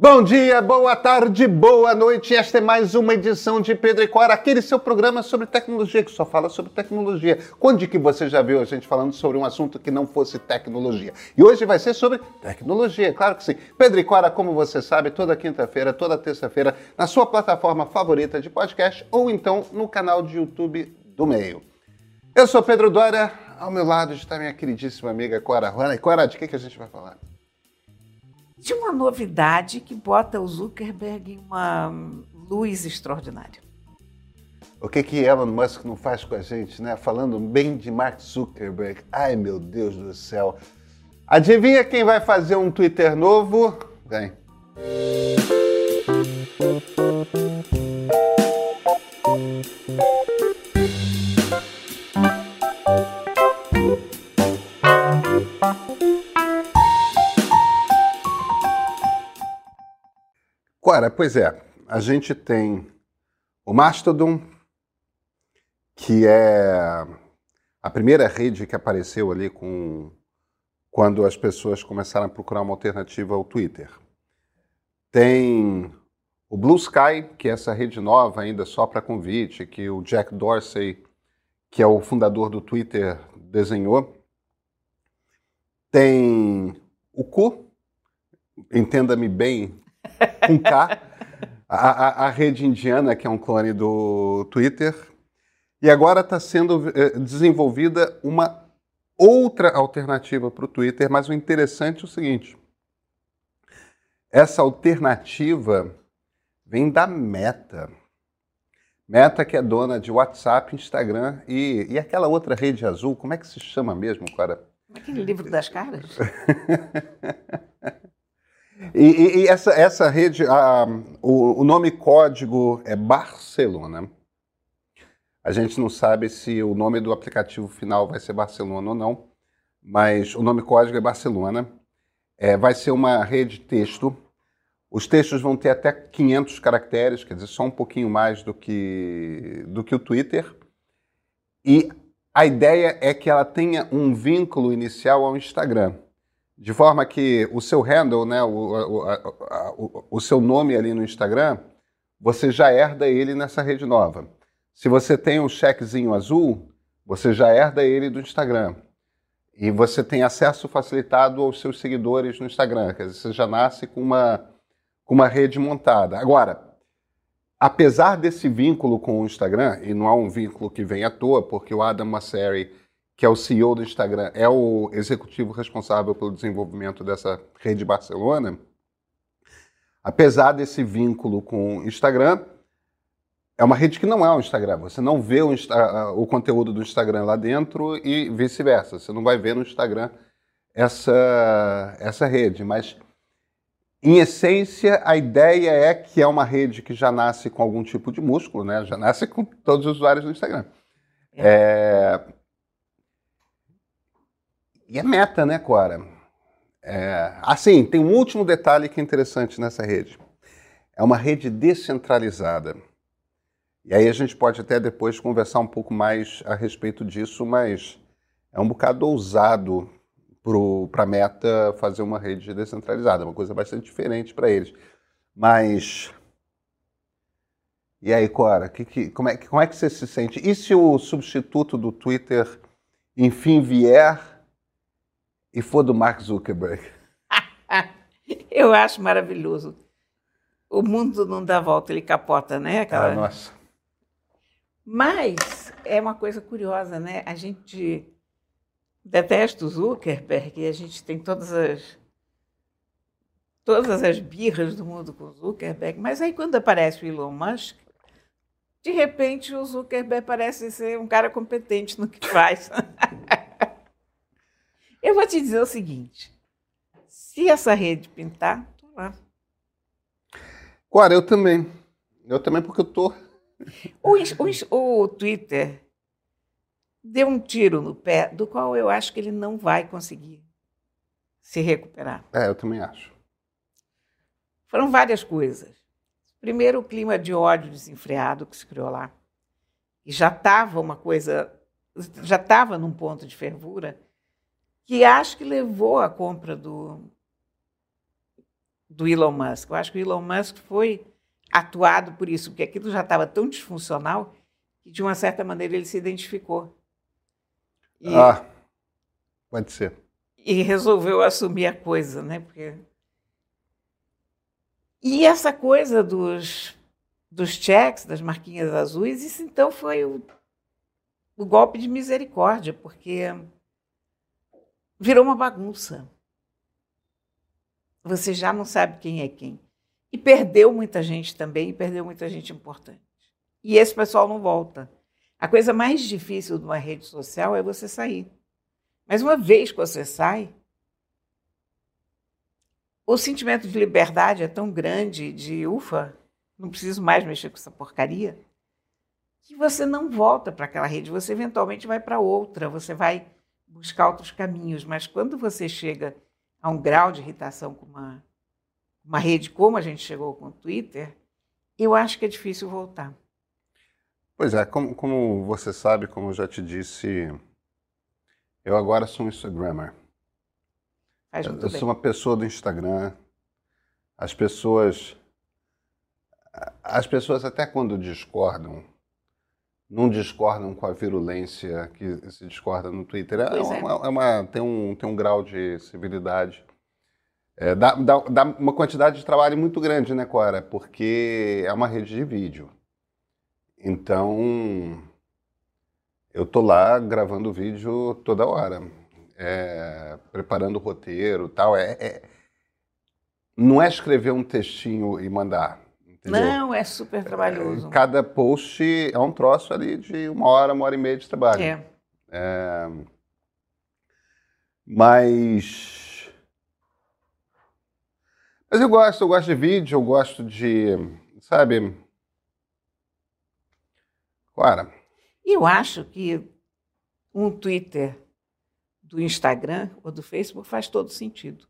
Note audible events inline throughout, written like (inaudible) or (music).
Bom dia, boa tarde, boa noite. Esta é mais uma edição de Pedro e Cora, aquele seu programa sobre tecnologia que só fala sobre tecnologia. Quando que você já viu a gente falando sobre um assunto que não fosse tecnologia? E hoje vai ser sobre tecnologia, claro que sim. Pedro e Cora, como você sabe, toda quinta-feira, toda terça-feira, na sua plataforma favorita de podcast ou então no canal de YouTube do Meio. Eu sou Pedro Dória, ao meu lado está minha queridíssima amiga Cora Ruana. E Cora, de que, que a gente vai falar? De uma novidade que bota o Zuckerberg em uma luz extraordinária. O que que Elon Musk não faz com a gente, né? Falando bem de Mark Zuckerberg. Ai, meu Deus do céu. Adivinha quem vai fazer um Twitter novo? Vem. Ora, pois é, a gente tem o Mastodon, que é a primeira rede que apareceu ali com quando as pessoas começaram a procurar uma alternativa ao Twitter. Tem o Blue Sky, que é essa rede nova ainda só para convite, que o Jack Dorsey, que é o fundador do Twitter, desenhou. Tem o Ku, entenda-me bem, com K, a, a, a, rede indiana, que é um clone do Twitter. E agora está sendo eh, desenvolvida uma outra alternativa para o Twitter, mas o interessante é o seguinte: essa alternativa vem da Meta. Meta que é dona de WhatsApp, Instagram e, e aquela outra rede azul, como é que se chama mesmo, cara? Aquele livro das caras? (laughs) E, e, essa, essa rede, a, o, o nome código é Barcelona. A gente não sabe se o nome do aplicativo final vai ser Barcelona ou não, mas o nome código é Barcelona. É, vai ser uma rede de texto. Os textos vão ter até 500 caracteres, quer dizer, só um pouquinho mais do que, do que o Twitter. E a ideia é que ela tenha um vínculo inicial ao Instagram. De forma que o seu handle, né, o, o, a, o, o seu nome ali no Instagram, você já herda ele nessa rede nova. Se você tem um chequezinho azul, você já herda ele do Instagram. E você tem acesso facilitado aos seus seguidores no Instagram. Quer dizer, você já nasce com uma, com uma rede montada. Agora, apesar desse vínculo com o Instagram, e não há um vínculo que vem à toa, porque o Adam Masseri que é o CEO do Instagram, é o executivo responsável pelo desenvolvimento dessa rede Barcelona, apesar desse vínculo com o Instagram, é uma rede que não é o Instagram. Você não vê o, o conteúdo do Instagram lá dentro e vice-versa. Você não vai ver no Instagram essa, essa rede. Mas, em essência, a ideia é que é uma rede que já nasce com algum tipo de músculo, né? já nasce com todos os usuários do Instagram. É. É, e é meta, né, Cora? É, assim, tem um último detalhe que é interessante nessa rede. É uma rede descentralizada. E aí a gente pode até depois conversar um pouco mais a respeito disso, mas é um bocado ousado para a Meta fazer uma rede descentralizada, uma coisa bastante diferente para eles. Mas. E aí, Cora, que, que, como, é, como é que você se sente? E se o substituto do Twitter, enfim, vier e for do Mark Zuckerberg? (laughs) Eu acho maravilhoso. O mundo não dá volta, ele capota, né? Aquela... Ah, nossa. Mas é uma coisa curiosa, né? A gente detesta o Zuckerberg e a gente tem todas as todas as birras do mundo com o Zuckerberg, mas aí quando aparece o Elon Musk, de repente o Zuckerberg parece ser um cara competente no que faz. (laughs) Eu vou te dizer o seguinte: se essa rede pintar, tô lá. Claro, eu também. Eu também, porque eu tô. O, o, o Twitter deu um tiro no pé, do qual eu acho que ele não vai conseguir se recuperar. É, eu também acho. Foram várias coisas. Primeiro, o clima de ódio desenfreado que se criou lá. E já estava uma coisa, já estava num ponto de fervura que acho que levou à compra do, do Elon Musk. Eu acho que o Elon Musk foi atuado por isso, porque aquilo já estava tão disfuncional que, de uma certa maneira, ele se identificou. E, ah, pode ser. E resolveu assumir a coisa, né? Porque... E essa coisa dos, dos cheques, das marquinhas azuis, isso então foi o, o golpe de misericórdia, porque virou uma bagunça. Você já não sabe quem é quem. E perdeu muita gente também, e perdeu muita gente importante. E esse pessoal não volta. A coisa mais difícil de uma rede social é você sair. Mas uma vez que você sai, o sentimento de liberdade é tão grande, de ufa, não preciso mais mexer com essa porcaria, que você não volta para aquela rede, você eventualmente vai para outra, você vai buscar outros caminhos. Mas quando você chega a um grau de irritação com uma, uma rede como a gente chegou com o Twitter, eu acho que é difícil voltar. Pois é, como, como você sabe, como eu já te disse, eu agora sou um Instagrammer. Faz eu, bem. sou uma pessoa do Instagram. As pessoas. As pessoas, até quando discordam, não discordam com a virulência que se discorda no Twitter. É, é. uma, é uma- tem, um, tem um grau de civilidade. É, dá, dá, dá uma quantidade de trabalho muito grande, né, Cora? Porque é uma rede de vídeo. Então, eu tô lá gravando vídeo toda hora, é, preparando o roteiro tal. É, é- não é escrever um textinho e mandar. Não, é super trabalhoso. Cada post é um troço ali de uma hora, uma hora e meia de trabalho. É. É, Mas. Mas eu gosto, eu gosto de vídeo, eu gosto de. Sabe? Cara, E eu acho que um Twitter do Instagram ou do Facebook faz todo sentido.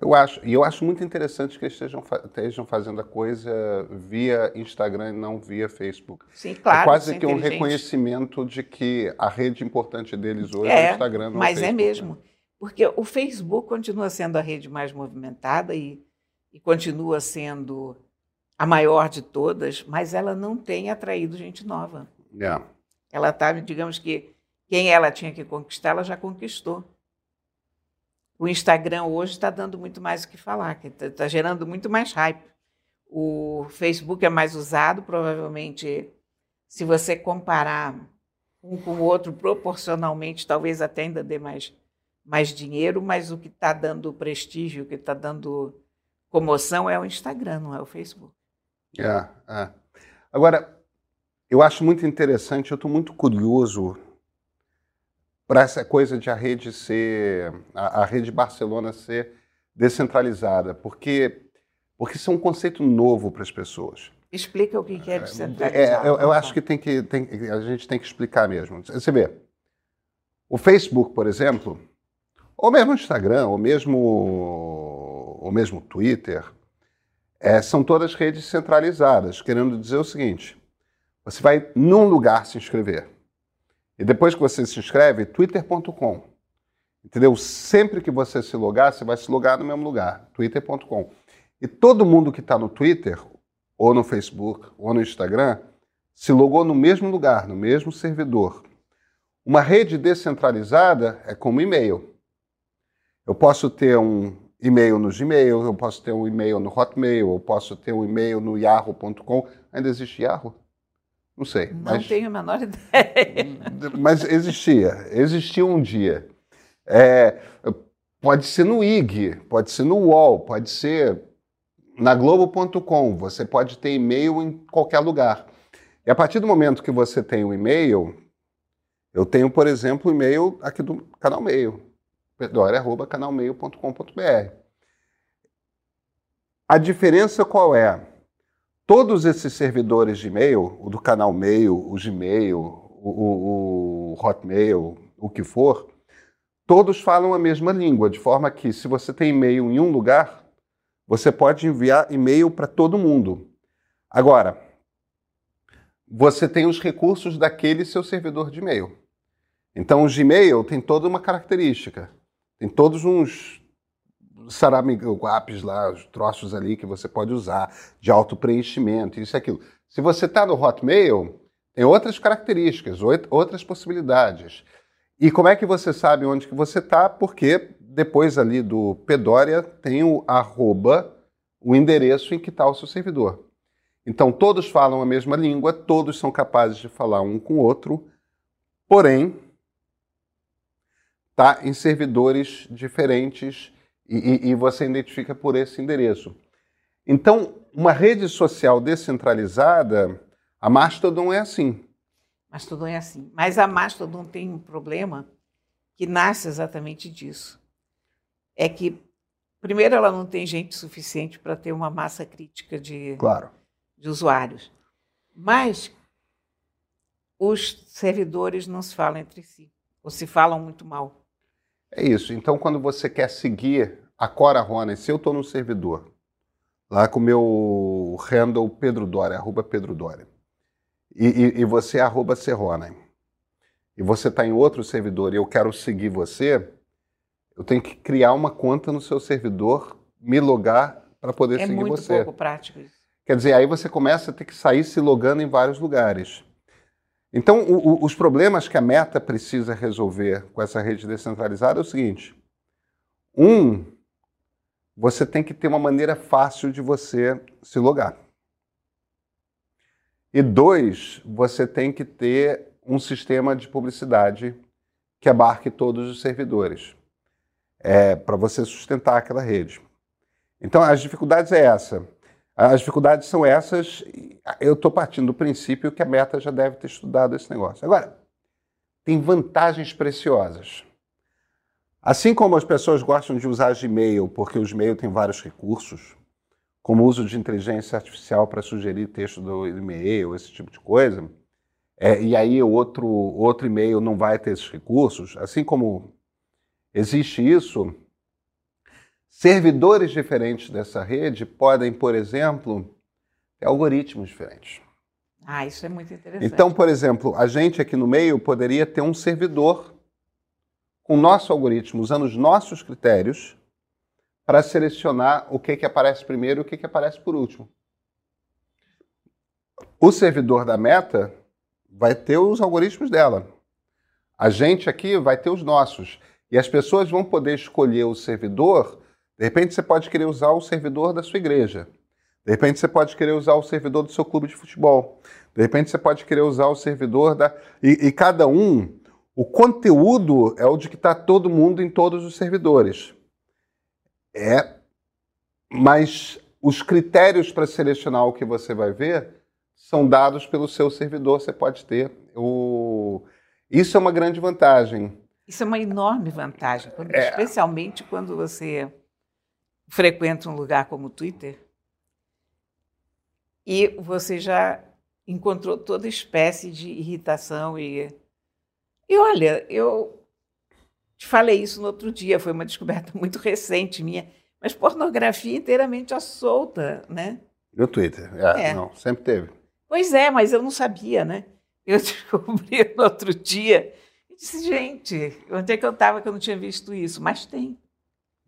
Eu acho. E eu acho muito interessante que eles estejam, estejam fazendo a coisa via Instagram e não via Facebook. Sim, claro. é quase é que um reconhecimento de que a rede importante deles hoje é, É, o Instagram. não Mas é Facebook, mesmo. né? Porque o Facebook continua sendo a rede mais movimentada e, e continua sendo a maior de todas, mas ela não tem atraído gente nova. É. Ela está, digamos que quem ela tinha que conquistar, ela já conquistou. O Instagram hoje está dando muito mais o que falar, está gerando muito mais hype. O Facebook é mais usado, provavelmente, se você comparar um com o outro proporcionalmente, talvez até ainda dê mais, mais dinheiro, mas o que está dando prestígio, o que está dando comoção é o Instagram, não é o Facebook. É, é. Agora, eu acho muito interessante, eu estou muito curioso para essa coisa de a rede ser, a, a rede Barcelona ser descentralizada, porque, porque isso é um conceito novo para as pessoas. Explica o que é É, descentralizado. eu, eu Rafa. acho que, tem que tem, a gente tem que explicar mesmo. Você vê, o Facebook, por exemplo, ou mesmo o Instagram, ou mesmo, ou mesmo o Twitter, é, são todas redes centralizadas, querendo dizer o seguinte: você vai num lugar se inscrever. E depois que você se inscreve, twitter.com. Entendeu? Sempre que você se logar, você vai se logar no mesmo lugar, twitter.com. E todo mundo que está no Twitter, ou no Facebook, ou no Instagram, se logou no mesmo lugar, no mesmo servidor. Uma rede descentralizada é como e-mail. Eu posso ter um e-mail no Gmail, eu posso ter um e-mail no Hotmail, eu posso ter um e-mail no yahoo.com. Ainda existe Yahoo? Não sei. Não mas, tenho a menor (laughs) ideia. mas existia. Existia um dia. É, pode ser no IG, pode ser no UOL, pode ser na Globo.com. Você pode ter e-mail em qualquer lugar. E a partir do momento que você tem um e-mail, eu tenho, por exemplo, o e-mail aqui do canal Meio, pedore.canalmeio.com.br. A diferença qual é? Todos esses servidores de e-mail, o do canal Mail, o Gmail, o, o, o Hotmail, o que for, todos falam a mesma língua, de forma que se você tem e-mail em um lugar, você pode enviar e-mail para todo mundo. Agora, você tem os recursos daquele seu servidor de e-mail. Então, o Gmail tem toda uma característica, tem todos uns saraminguapes lá, os troços ali que você pode usar, de auto preenchimento, isso e aquilo. Se você está no Hotmail, tem outras características, outras possibilidades. E como é que você sabe onde que você está? Porque depois ali do Pedória tem o arroba, o endereço em que está o seu servidor. Então todos falam a mesma língua, todos são capazes de falar um com o outro, porém está em servidores diferentes e, e, você identifica por esse endereço. Então, uma rede social descentralizada, a Mastodon é assim. Mastodon é assim. Mas a Mastodon tem um problema que nasce exatamente disso. É que, primeiro, ela não tem gente suficiente para ter uma massa crítica de, claro. de usuários. Mas os servidores não se falam entre si, ou se falam muito mal. É isso. Então, quando você quer seguir a Cora Ronen, se eu estou no servidor, lá com o meu handle Pedro Dória, arroba Pedro Dória, e, e, e você é arroba Serronen, e você está em outro servidor e eu quero seguir você, eu tenho que criar uma conta no seu servidor, me logar para poder é seguir muito você. pouco prático isso. Quer dizer, aí você começa a ter que sair se logando em vários lugares. Então, o, o, os problemas que a Meta precisa resolver com essa rede descentralizada é o seguinte: um, você tem que ter uma maneira fácil de você se logar. E dois, você tem que ter um sistema de publicidade que abarque todos os servidores, é, para você sustentar aquela rede. Então, as dificuldades é essa. As dificuldades são essas. Eu estou partindo do princípio que a Meta já deve ter estudado esse negócio. Agora, tem vantagens preciosas. Assim como as pessoas gostam de usar Gmail, porque o Gmail tem vários recursos, como o uso de inteligência artificial para sugerir texto do e-mail, esse tipo de coisa, é, e aí outro, outro e-mail não vai ter esses recursos, assim como existe isso, Servidores diferentes dessa rede podem, por exemplo, ter algoritmos diferentes. Ah, isso é muito interessante. Então, por exemplo, a gente aqui no meio poderia ter um servidor com nosso algoritmo, usando os nossos critérios, para selecionar o que, que aparece primeiro e o que, que aparece por último. O servidor da Meta vai ter os algoritmos dela. A gente aqui vai ter os nossos. E as pessoas vão poder escolher o servidor de repente você pode querer usar o servidor da sua igreja. De repente você pode querer usar o servidor do seu clube de futebol. De repente você pode querer usar o servidor da. E, e cada um, o conteúdo é o de que está todo mundo em todos os servidores. É. Mas os critérios para selecionar o que você vai ver são dados pelo seu servidor. Você pode ter. O... Isso é uma grande vantagem. Isso é uma enorme vantagem, quando, é... especialmente quando você frequenta um lugar como o Twitter e você já encontrou toda espécie de irritação e e olha, eu te falei isso no outro dia, foi uma descoberta (laughs) muito recente minha, mas pornografia inteiramente à solta, né? No Twitter, é, é. não, sempre teve. Pois é, mas eu não sabia, né? Eu (laughs) descobri no outro dia e disse, gente, onde é que eu estava que eu não tinha visto isso? Mas tem.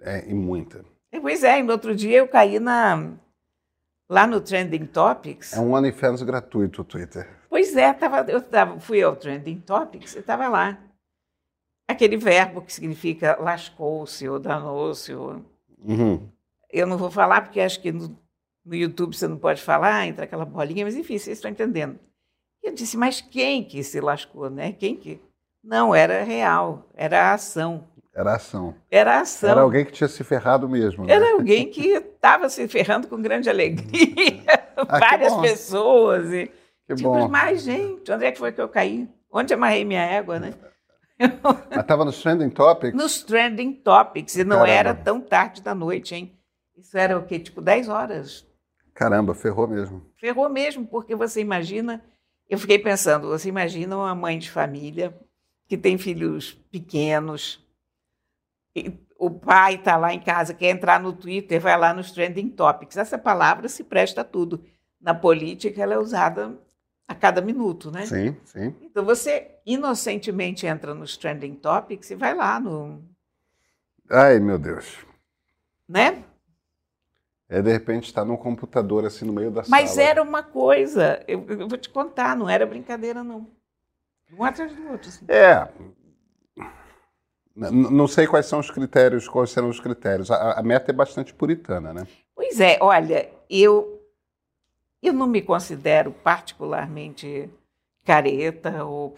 É, e muita. Pois é, no outro dia eu caí na, lá no Trending Topics. É um OnlyFans gratuito o Twitter. Pois é, tava, eu tava, fui ao Trending Topics e estava lá. Aquele verbo que significa lascou-se ou danou-se. Ou... Uhum. Eu não vou falar porque acho que no, no YouTube você não pode falar, entra aquela bolinha, mas enfim, vocês estão entendendo. E eu disse, mas quem que se lascou, né? Quem que... Não, era real, era a ação. Era ação. Era ação. Era alguém que tinha se ferrado mesmo. Né? Era alguém que estava se ferrando com grande alegria. (laughs) ah, Várias pessoas. E, que tipo, bom. Mas, gente, onde é que foi que eu caí? Onde amarrei minha égua, né? (laughs) Mas estava nos Trending Topics? Nos Trending Topics. E não Caramba. era tão tarde da noite, hein? Isso era o quê? Tipo 10 horas. Caramba, ferrou mesmo. Ferrou mesmo, porque você imagina... Eu fiquei pensando, você imagina uma mãe de família que tem filhos pequenos, o pai está lá em casa, quer entrar no Twitter, vai lá nos trending topics. Essa palavra se presta a tudo. Na política, ela é usada a cada minuto, né? Sim, sim. Então você inocentemente entra nos trending topics e vai lá no. Ai, meu Deus. né? É, de repente está num computador assim no meio da Mas sala. era uma coisa, eu, eu vou te contar, não era brincadeira, não. Um atrás do outro. Assim. É. Não sei quais são os critérios, quais serão os critérios. A, a meta é bastante puritana, né? Pois é, olha, eu, eu não me considero particularmente careta ou,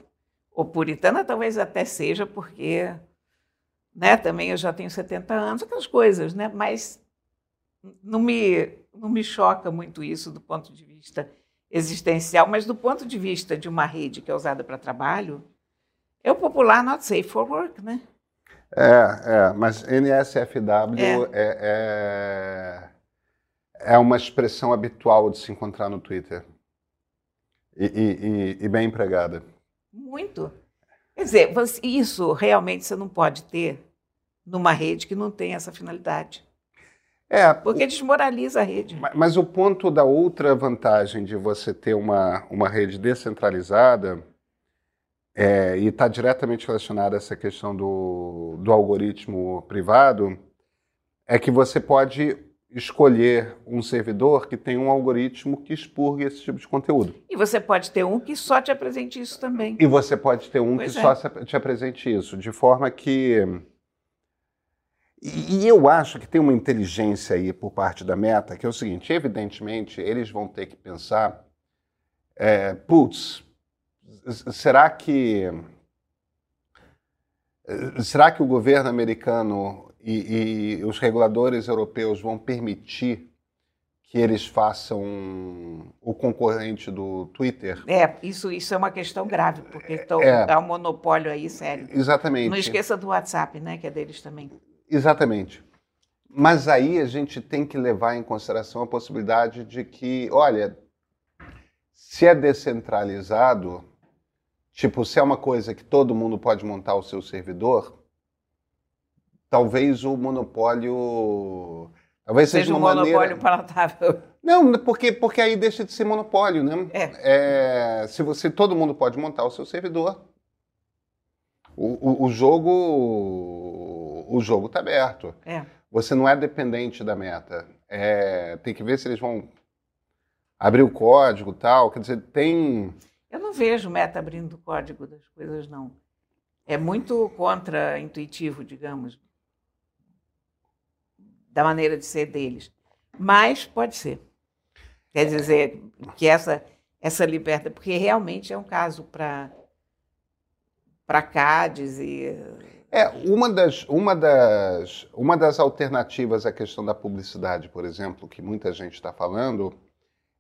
ou puritana, talvez até seja, porque né, também eu já tenho 70 anos, aquelas coisas, né? Mas não me, não me choca muito isso do ponto de vista existencial, mas do ponto de vista de uma rede que é usada para trabalho, é o popular not safe for work, né? É, é, mas NSFW é. É, é uma expressão habitual de se encontrar no Twitter. E, e- e- e bem empregada. Muito. Quer dizer, você- isso realmente você não pode ter numa rede que não tem essa finalidade, É, porque desmoraliza a rede. Ma- Mas o ponto da outra vantagem de você ter uma, uma rede descentralizada é, e está diretamente relacionada a essa questão do, do algoritmo privado é que você pode escolher um servidor que tem um algoritmo que expurgue esse tipo de conteúdo. E você pode ter um que só te apresente isso também. E você pode ter um Pois que é. só te apresente isso, de forma que. E, eu acho que tem uma inteligência aí por parte da Meta, que é o seguinte: evidentemente, eles vão ter que pensar, é, putz, será que. Será que o governo americano e, e os reguladores europeus vão permitir que eles façam o concorrente do Twitter? É, isso, isso é uma questão grave, porque então, É. há um monopólio aí sério. Exatamente. Não esqueça do WhatsApp, né, que é deles também. Exatamente. Mas aí a gente tem que levar em consideração a possibilidade de que, olha, se é descentralizado, tipo, se é uma coisa que todo mundo pode montar o seu servidor, talvez o monopólio. Talvez seja, Seja um monopólio maneira. palatável. (laughs) Não, porque, porque aí deixa de ser monopólio, né? É. É, se você todo mundo pode montar o seu servidor, o, o, o jogo o jogo está aberto. É. Você não é dependente da meta. É, tem que ver se eles vão abrir o código e tal. Quer dizer, tem. Eu não vejo meta abrindo o código das coisas, não. É muito contra-intuitivo, digamos, da maneira de ser deles. Mas pode ser. Quer dizer que essa, essa liberdade, porque realmente é um caso para para CADES e É, uma das, uma, das, uma das alternativas à questão da publicidade, por exemplo, que muita gente está falando,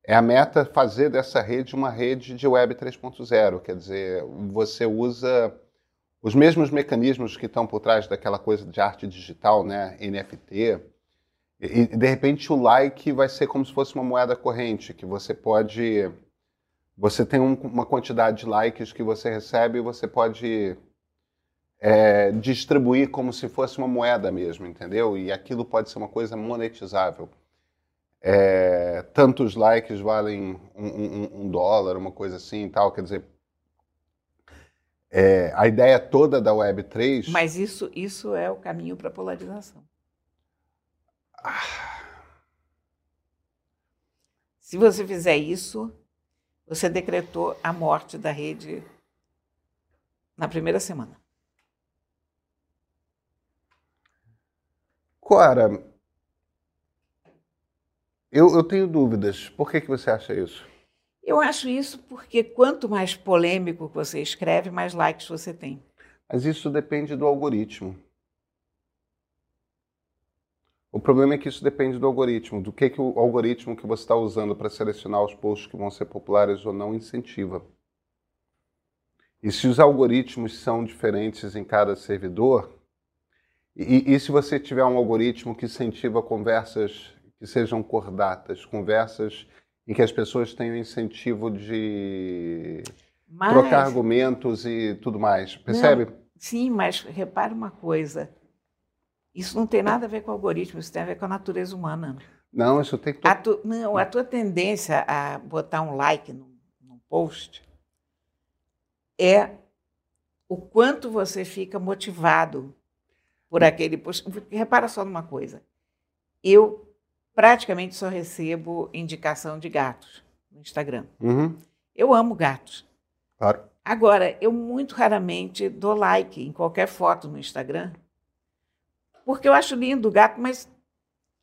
é a meta fazer dessa rede uma rede de web 3.0. Quer dizer, você usa os mesmos mecanismos que estão por trás daquela coisa de arte digital, né? NFT. E, de repente o like vai ser como se fosse uma moeda corrente, que você pode. Você tem um- uma quantidade de likes que você recebe e você pode é, distribuir como se fosse uma moeda mesmo, entendeu? E aquilo pode ser uma coisa monetizável. É, tantos likes valem um, um- um dólar, uma coisa assim e tal. Quer dizer, é, a ideia toda da Web3. Mas isso, isso é o caminho para a polarização. Se você fizer isso, você decretou a morte da rede na primeira semana. Cora, eu, eu tenho dúvidas. Por que, que você acha isso? Eu acho isso porque quanto mais polêmico você escreve, mais likes você tem. Mas isso depende do algoritmo. O problema é que isso depende do algoritmo, do que, que o algoritmo que você está usando para selecionar os posts que vão ser populares ou não incentiva. E se os algoritmos são diferentes em cada servidor, e, e se você tiver um algoritmo que incentiva conversas que sejam cordatas, conversas em que as pessoas tenham incentivo de Mas, trocar argumentos e tudo mais, percebe? sim, mas repare uma coisa. Isso não tem nada a ver com o algoritmo, isso tem a ver com a natureza humana. Não, isso tem que A tu- não, a tua tendência a botar um like num, num post é o quanto você fica motivado por aquele post. Repara só numa coisa. eu praticamente só recebo indicação de gatos no Instagram. Uhum, Eu amo gatos. claro. Agora, eu muito raramente dou like em qualquer foto no Instagram, porque eu acho lindo o gato, mas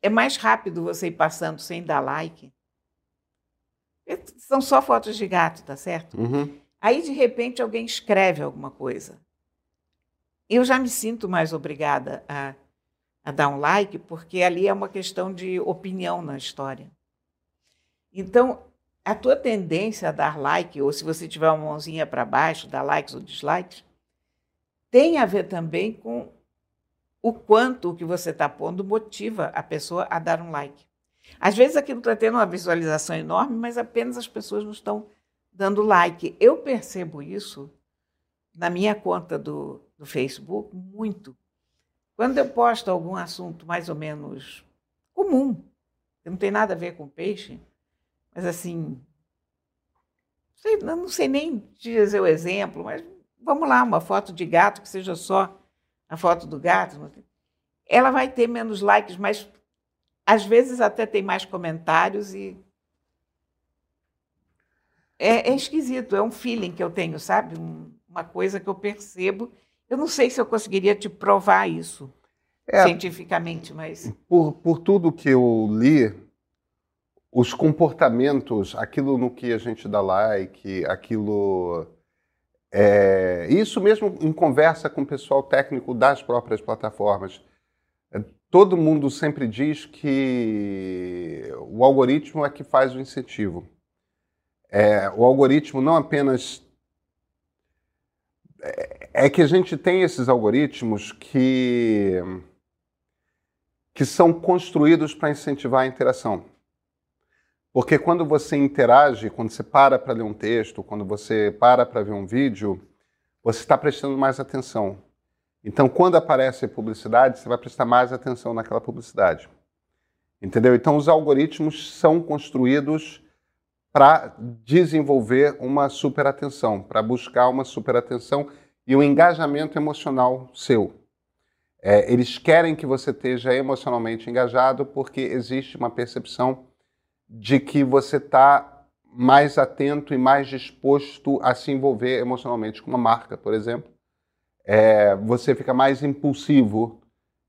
é mais rápido você ir passando sem dar like. É, São só fotos de gato, tá certo? Uhum. Aí, de repente, alguém escreve alguma coisa. Eu já me sinto mais obrigada a, a dar um like, porque ali é uma questão de opinião na história. Então, a tua tendência a dar like, ou se você tiver uma mãozinha para baixo, dar likes ou dislikes, tem a ver também com o quanto o que você está pondo motiva a pessoa a dar um like. Às vezes aquilo está tendo uma visualização enorme, mas apenas as pessoas não estão dando like. Eu percebo isso na minha conta do, do Facebook muito. Quando eu posto algum assunto mais ou menos comum, que não tem nada a ver com peixe, mas assim, sei- não sei nem dizer o exemplo, mas vamos lá, uma foto de gato que seja só a foto do gato, ela vai ter menos likes, mas às vezes até tem mais comentários e é, é esquisito, é um feeling que eu tenho, sabe? Um- uma coisa que eu percebo. Eu não sei se eu conseguiria te provar isso É, cientificamente, mas por, por tudo que eu li, os comportamentos, aquilo no que a gente dá like, aquilo. É, isso mesmo em conversa com o pessoal técnico das próprias plataformas. É, Todo mundo sempre diz que o algoritmo é que faz o incentivo. É, o algoritmo não apenas. É, que a gente tem esses algoritmos que que são construídos para incentivar a interação. Porque quando você interage, quando você para para ler um texto, quando você para para ver um vídeo, você está prestando mais atenção. Então, quando aparece publicidade, você vai prestar mais atenção naquela publicidade. Entendeu? Então, os algoritmos são construídos para desenvolver uma superatenção, para buscar uma superatenção e um engajamento emocional seu. É, eles querem que você esteja emocionalmente engajado porque existe uma percepção de que você está mais atento e mais disposto a se envolver emocionalmente com uma marca, por exemplo. É, você fica mais impulsivo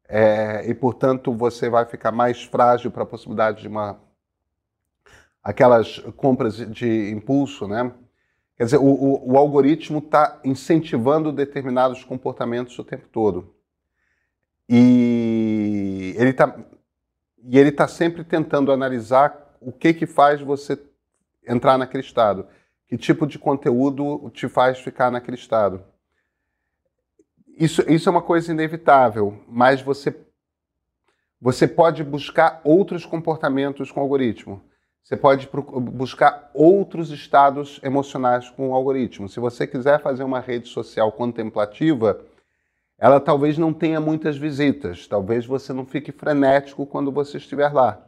é, e, portanto, você vai ficar mais frágil para a possibilidade de uma aquelas compras de impulso, né? Quer dizer, o, o, o algoritmo está incentivando determinados comportamentos o tempo todo. E ele está e ele tá sempre tentando analisar o que que faz você entrar naquele estado, que tipo de conteúdo te faz ficar naquele estado. Isso, isso é uma coisa inevitável, mas você você pode buscar outros comportamentos com o algoritmo. Você pode buscar outros estados emocionais com o algoritmo. Se você quiser fazer uma rede social contemplativa, ela talvez não tenha muitas visitas, talvez você não fique frenético quando você estiver lá.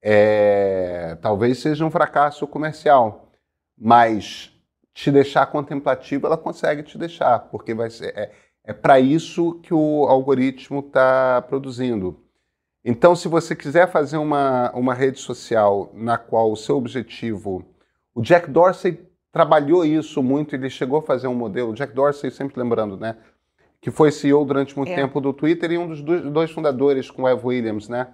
É, talvez seja um fracasso comercial, mas te deixar contemplativo ela consegue te deixar, porque vai ser, é, é para isso que o algoritmo está produzindo. Então, se você quiser fazer uma, uma rede social na qual o seu objetivo. O Jack Dorsey trabalhou isso muito, ele chegou a fazer um modelo. O Jack Dorsey, sempre lembrando, né? Que foi CEO durante muito É. tempo do Twitter e um dos dois, fundadores com o Ev Williams, né?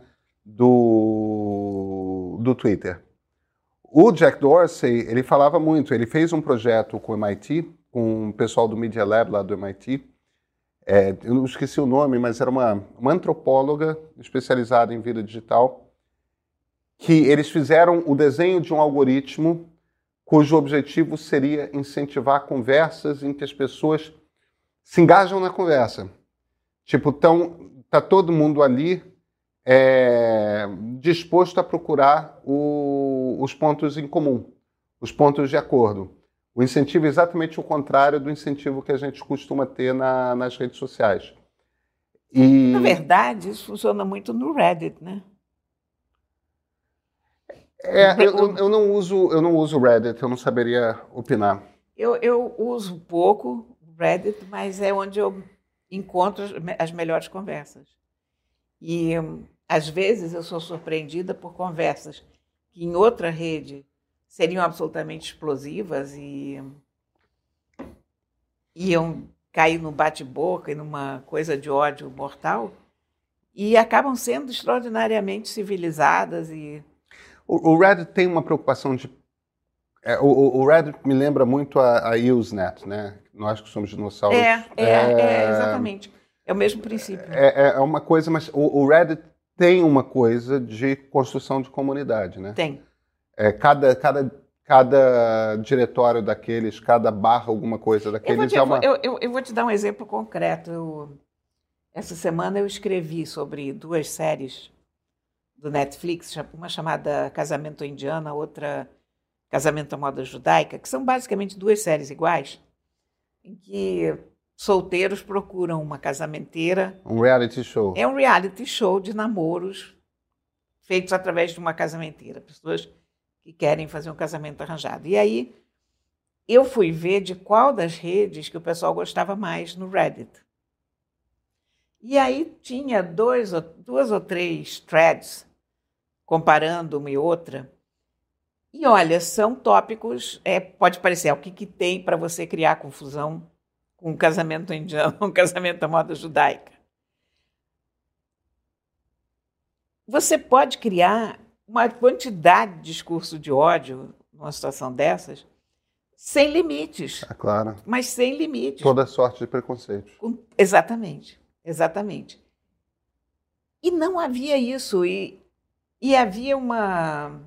Do, do Twitter. O Jack Dorsey, ele falava muito, ele fez um projeto com o MIT, com o pessoal do Media Lab lá do MIT, é, eu não esqueci o nome, mas era uma, uma antropóloga especializada em vida digital, que eles fizeram o desenho de um algoritmo cujo objetivo seria incentivar conversas em que as pessoas se engajam na conversa. Tipo, tão, tá todo mundo ali é, disposto a procurar o- os pontos em comum, os pontos de acordo. O incentivo é exatamente o contrário do incentivo que a gente costuma ter na- nas redes sociais. E, Na verdade, isso funciona muito no Reddit, né? é, eu, eu- não uso, eu não uso Reddit, eu não saberia opinar. Eu, eu uso pouco o Reddit, mas é onde eu encontro as me- as melhores conversas. E às vezes eu sou surpreendida por conversas que em outra rede seriam absolutamente explosivas e iam cair no bate-boca e numa coisa de ódio mortal e acabam sendo extraordinariamente civilizadas e o, o Reddit tem uma preocupação de é, o, o, Reddit me lembra muito a, a Usenet, né? Nós que somos dinossauros. É, é, é, é exatamente. É o mesmo princípio. É, é uma coisa, mas o, o, Reddit tem uma coisa de construção de comunidade, né? Tem. É, cada, cada cada diretório daqueles, cada barra, alguma coisa daqueles. Eu vou te, é uma... eu, eu, eu vou te dar um exemplo concreto. Eu, essa semana eu escrevi sobre duas séries do Netflix, uma chamada Casamento Indiana, outra Casamento à Moda Judaica, que são basicamente duas séries iguais, em que solteiros procuram uma casamenteira. Um reality show. É um reality show de namoros feitos através de uma casamenteira. Pessoas que querem fazer um casamento arranjado. E aí eu fui ver de qual das redes que o pessoal gostava mais no Reddit. E aí tinha dois, duas ou três threads comparando uma e outra. E olha, são tópicos, é, pode parecer, é o que, que tem para você criar confusão com um casamento indiano, (laughs) um casamento à moda judaica. Você pode criar uma quantidade de discurso de ódio numa situação dessas, sem limites. É claro. Mas sem limites. Toda sorte de preconceito. Exatamente, exatamente. E não havia isso. E, e havia uma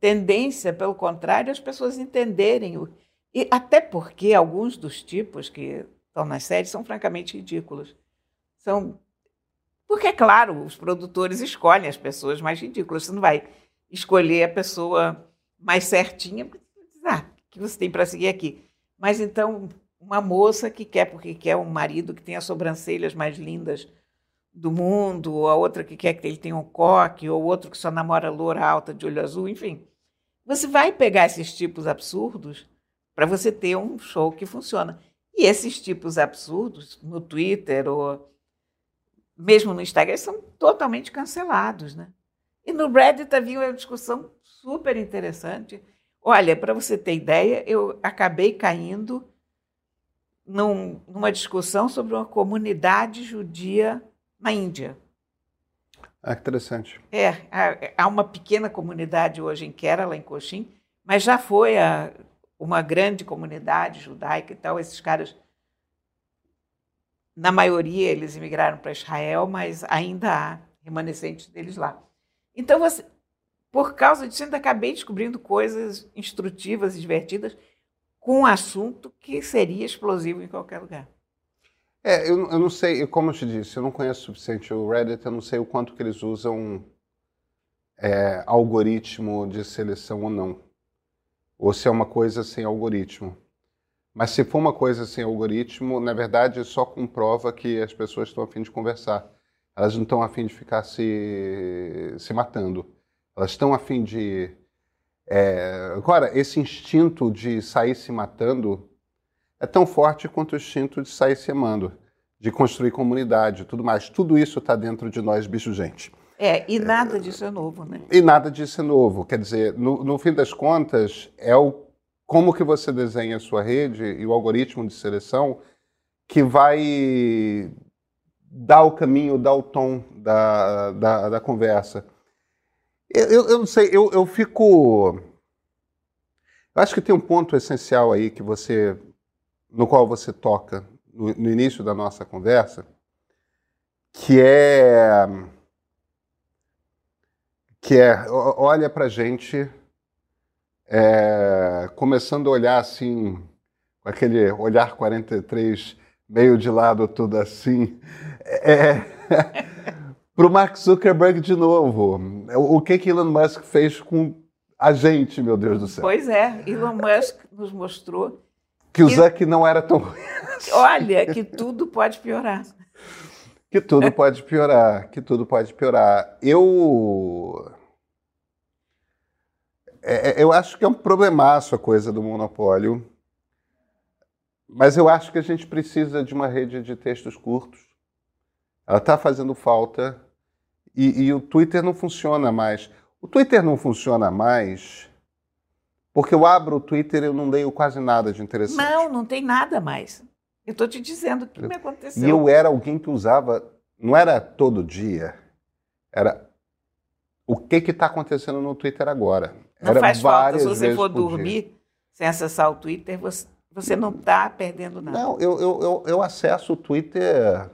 tendência, pelo contrário, as pessoas entenderem. O, e até porque alguns dos tipos que estão nas séries são francamente ridículos. São porque, é claro, os produtores escolhem as pessoas mais ridículas. Você não vai escolher a pessoa mais certinha, porque ah, que você tem para seguir aqui. Mas então, uma moça que quer porque quer um marido que tenha as sobrancelhas mais lindas do mundo, ou a outra que quer que ele tenha um coque, ou outro que só namora loura alta de olho azul, enfim. Você vai pegar esses tipos absurdos para você ter um show que funciona. E esses tipos absurdos, no Twitter ou mesmo no Instagram, são totalmente cancelados. Né? E no Reddit havia uma discussão super interessante. Olha, para você ter ideia, eu acabei caindo num, numa discussão sobre uma comunidade judia na Índia. Ah, que interessante. É, há uma pequena comunidade hoje em Kerala, em Cochin, mas já foi a, uma grande comunidade judaica e tal. Esses caras na maioria, eles imigraram para Israel, mas ainda há remanescentes deles lá. Então, você, por causa disso, ainda acabei descobrindo coisas instrutivas e divertidas com um assunto que seria explosivo em qualquer lugar. É, eu, eu não sei, como eu te disse, eu não conheço o suficiente o Reddit, eu não sei o quanto que eles usam é, algoritmo de seleção ou não. Ou se é uma coisa sem algoritmo. Mas se for uma coisa sem algoritmo, na verdade só comprova que as pessoas estão a fim de conversar. Elas não estão a fim de ficar se, se matando. Elas estão a fim de. É... Agora, esse instinto de sair se matando é tão forte quanto o instinto de sair se amando, de construir comunidade tudo mais. Tudo isso está dentro de nós, bicho gente. É, e nada disso é novo, né? E nada disso é novo. Quer dizer, no, no fim das contas, é o como que você desenha a sua rede e o algoritmo de seleção que vai dar o caminho, dar o tom da, da, da conversa. Eu, eu, não sei, eu, eu fico. Eu acho que tem um ponto essencial aí que você, no qual você toca no, no início da nossa conversa, que é que é olha para gente é, começando a olhar assim, com aquele olhar 43 meio de lado, tudo assim, (laughs) é, para o Mark Zuckerberg de novo. O que, que Elon Musk fez com a gente, meu Deus do céu? Pois é, Elon Musk nos mostrou que o Zuck não era tão Olha, que tudo pode piorar. Que tudo pode piorar, que tudo pode piorar. Eu é, é, eu acho que é um problemaço a coisa do monopólio, mas eu acho que a gente precisa de uma rede de textos curtos. Ela está fazendo falta E, e o Twitter não funciona mais. O Twitter não funciona mais porque eu abro o Twitter e eu não leio quase nada de interessante. Não, não tem nada mais. Eu estou te dizendo o que me aconteceu. E eu era alguém que usava, não era todo dia, era o que está acontecendo no Twitter agora. Não era faz falta. Se você for dormir dia. sem acessar o Twitter, você, você não está perdendo nada. Não, eu, eu, eu, eu acesso o Twitter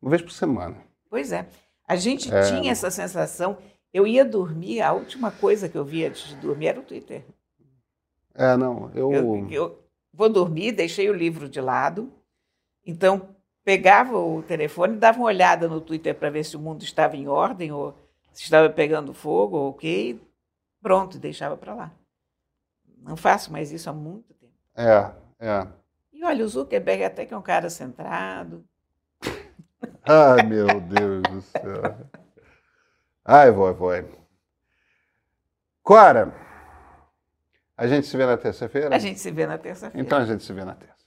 uma vez por semana. Pois é. A gente é... tinha essa sensação. Eu ia dormir, a última coisa que eu via antes de dormir era o Twitter. É, não, eu... eu... Eu, vou dormir, deixei o livro de lado, então pegava o telefone, dava uma olhada no Twitter para ver se o mundo estava em ordem ou se estava pegando fogo ou o quê, pronto, deixava para lá. Não faço mais isso há muito tempo. É, é. E olha, o Zuckerberg até que é um cara centrado. Ai, meu Deus do céu. Ai, vó, vó. Cora, a gente se vê na terça-feira? A gente se vê na terça-feira. Então a gente se vê na terça.